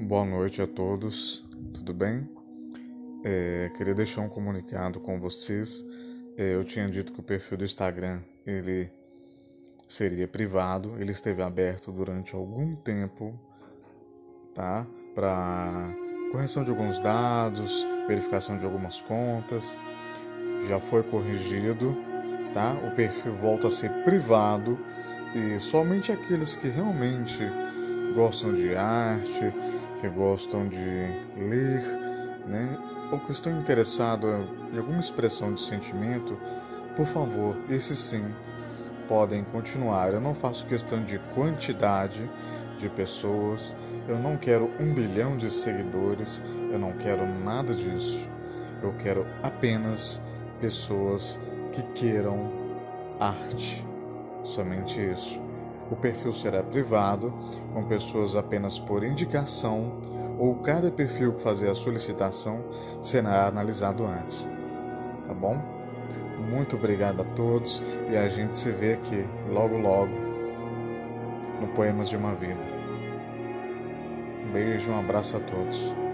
Boa noite a todos, tudo bem? É, queria deixar um comunicado com vocês. É, eu tinha dito que o perfil do Instagram ele seria privado, ele esteve aberto durante algum tempo, tá? Para correção de alguns dados, verificação de algumas contas. Já foi corrigido, tá? O perfil volta a ser privado e somente aqueles que realmente gostam de arte, que gostam de ler, né? ou que estão interessados em alguma expressão de sentimento, por favor, esses sim podem continuar. Eu não faço questão de quantidade de pessoas, eu não quero um bilhão de seguidores, eu não quero nada disso. Eu quero apenas pessoas que queiram arte. Somente isso. O perfil será privado, com pessoas apenas por indicação, ou cada perfil que fazer a solicitação será analisado antes. Tá bom? Muito obrigado a todos e a gente se vê aqui logo logo no Poemas de uma Vida. Um beijo, um abraço a todos.